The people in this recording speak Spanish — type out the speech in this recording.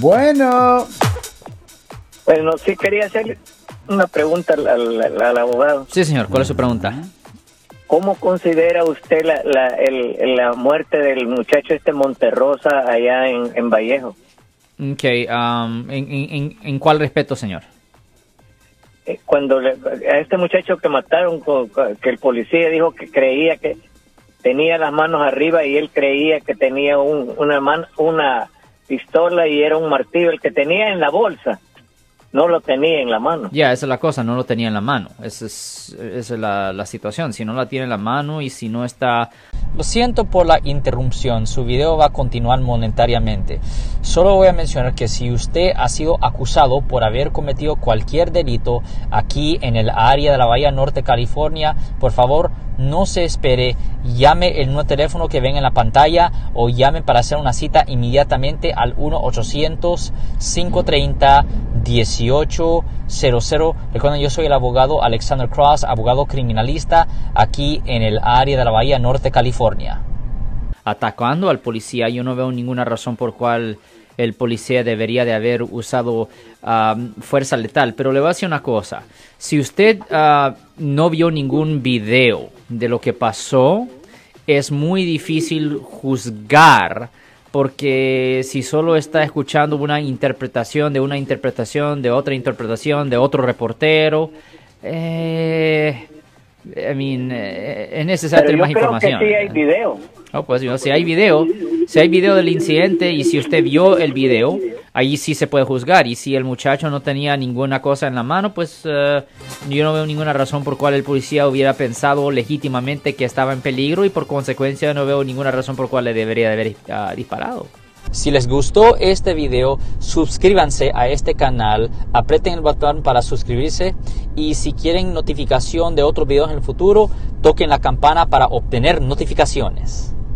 Bueno. Bueno, sí quería hacer una pregunta al, al- al abogado. Sí, señor. ¿Cuál es su pregunta? ¿Cómo considera usted la, la, el- la muerte del muchacho este Monterrosa allá en, en Vallejo? Ok, um, ¿en, en, en- en cuál respeto, señor? Eh, Cuando le- a este muchacho que mataron, que el policía dijo que creía que tenía las manos arriba y él creía que tenía un- una, man- una pistola y era un martillo el que tenía en la bolsa. No lo tenía en la mano. Ya, esa es la cosa, no lo tenía en la mano. Esa es, esa es la, la situación. Si no la tiene en la mano y si no está... Lo siento por la interrupción, su video va a continuar monetariamente. Solo voy a mencionar que si usted ha sido acusado por haber cometido cualquier delito aquí en el área de la Bahía Norte, California, por favor no se espere, llame el nuevo teléfono que ven en la pantalla o llame para hacer una cita inmediatamente al 1-800-530-1800. Recuerden, yo soy el abogado Alexander Cross, abogado criminalista aquí en el área de la Bahía Norte, California. atacando al policía. Yo no veo ninguna razón por cual el policía debería de haber usado fuerza letal. Pero le voy a decir una cosa. Si usted ah, no vio ningún video de lo que pasó, es muy difícil juzgar. Porque si solo está escuchando una interpretación de una interpretación de otra interpretación de otro reportero, eh, I mean, eh, es necesario Pero tener yo más creo información. que sí hay video. No, pues si hay video, si hay video del incidente y si usted vio el video, ahí sí se puede juzgar. Y si el muchacho no tenía ninguna cosa en la mano, pues eh, yo no veo ninguna razón por cual el policía hubiera pensado legítimamente que estaba en peligro y por consecuencia no veo ninguna razón por cual le debería de haber ah, disparado. Si les gustó este video, suscríbanse a este canal, aprieten el botón para suscribirse y si quieren notificación de otros videos en el futuro, toquen la campana para obtener notificaciones.